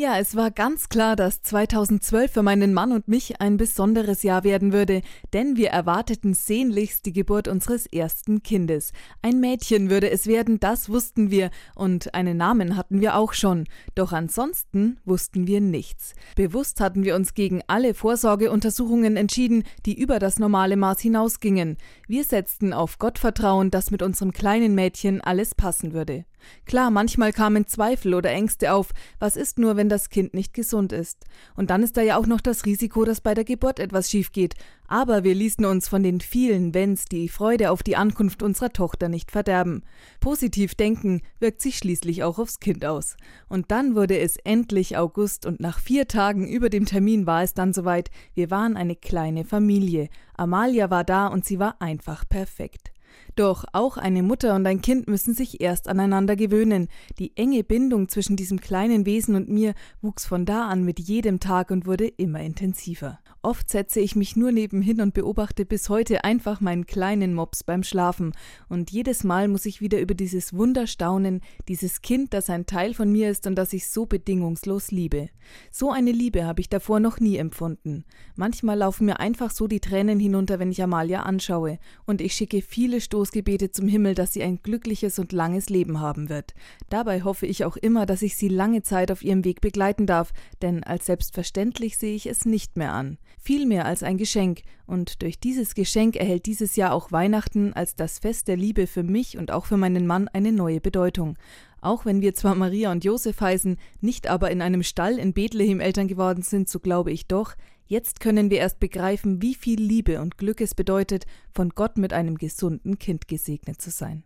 Ja, es war ganz klar, dass 2012 für meinen Mann und mich ein besonderes Jahr werden würde, denn wir erwarteten sehnlichst die Geburt unseres ersten Kindes. Ein Mädchen würde es werden, das wussten wir, und einen Namen hatten wir auch schon. Doch ansonsten wussten wir nichts. Bewusst hatten wir uns gegen alle Vorsorgeuntersuchungen entschieden, die über das normale Maß hinausgingen. Wir setzten auf Gottvertrauen, dass mit unserem kleinen Mädchen alles passen würde. Klar, manchmal kamen Zweifel oder Ängste auf. Was ist nur, wenn das Kind nicht gesund ist? Und dann ist da ja auch noch das Risiko, dass bei der Geburt etwas schief geht. Aber wir ließen uns von den vielen Wenns die Freude auf die Ankunft unserer Tochter nicht verderben. Positiv denken wirkt sich schließlich auch aufs Kind aus. Und dann wurde es endlich August und nach vier Tagen über dem Termin war es dann soweit. Wir waren eine kleine Familie. Amalia war da und sie war einfach perfekt. Doch auch eine Mutter und ein Kind müssen sich erst aneinander gewöhnen. Die enge Bindung zwischen diesem kleinen Wesen und mir wuchs von da an mit jedem Tag und wurde immer intensiver. Oft setze ich mich nur nebenhin und beobachte bis heute einfach meinen kleinen Mops beim Schlafen. Und jedes Mal muss ich wieder über dieses Wunder staunen, dieses Kind, das ein Teil von mir ist und das ich so bedingungslos liebe. So eine Liebe habe ich davor noch nie empfunden. Manchmal laufen mir einfach so die Tränen hinunter, wenn ich Amalia anschaue. Und ich schicke viele Stoßgebete zum Himmel, dass sie ein glückliches und langes Leben haben wird. Dabei hoffe ich auch immer, dass ich sie lange Zeit auf ihrem Weg begleiten darf, denn als selbstverständlich sehe ich es nicht mehr an viel mehr als ein Geschenk, und durch dieses Geschenk erhält dieses Jahr auch Weihnachten als das Fest der Liebe für mich und auch für meinen Mann eine neue Bedeutung. Auch wenn wir zwar Maria und Josef heißen, nicht aber in einem Stall in Bethlehem Eltern geworden sind, so glaube ich doch, jetzt können wir erst begreifen, wie viel Liebe und Glück es bedeutet, von Gott mit einem gesunden Kind gesegnet zu sein.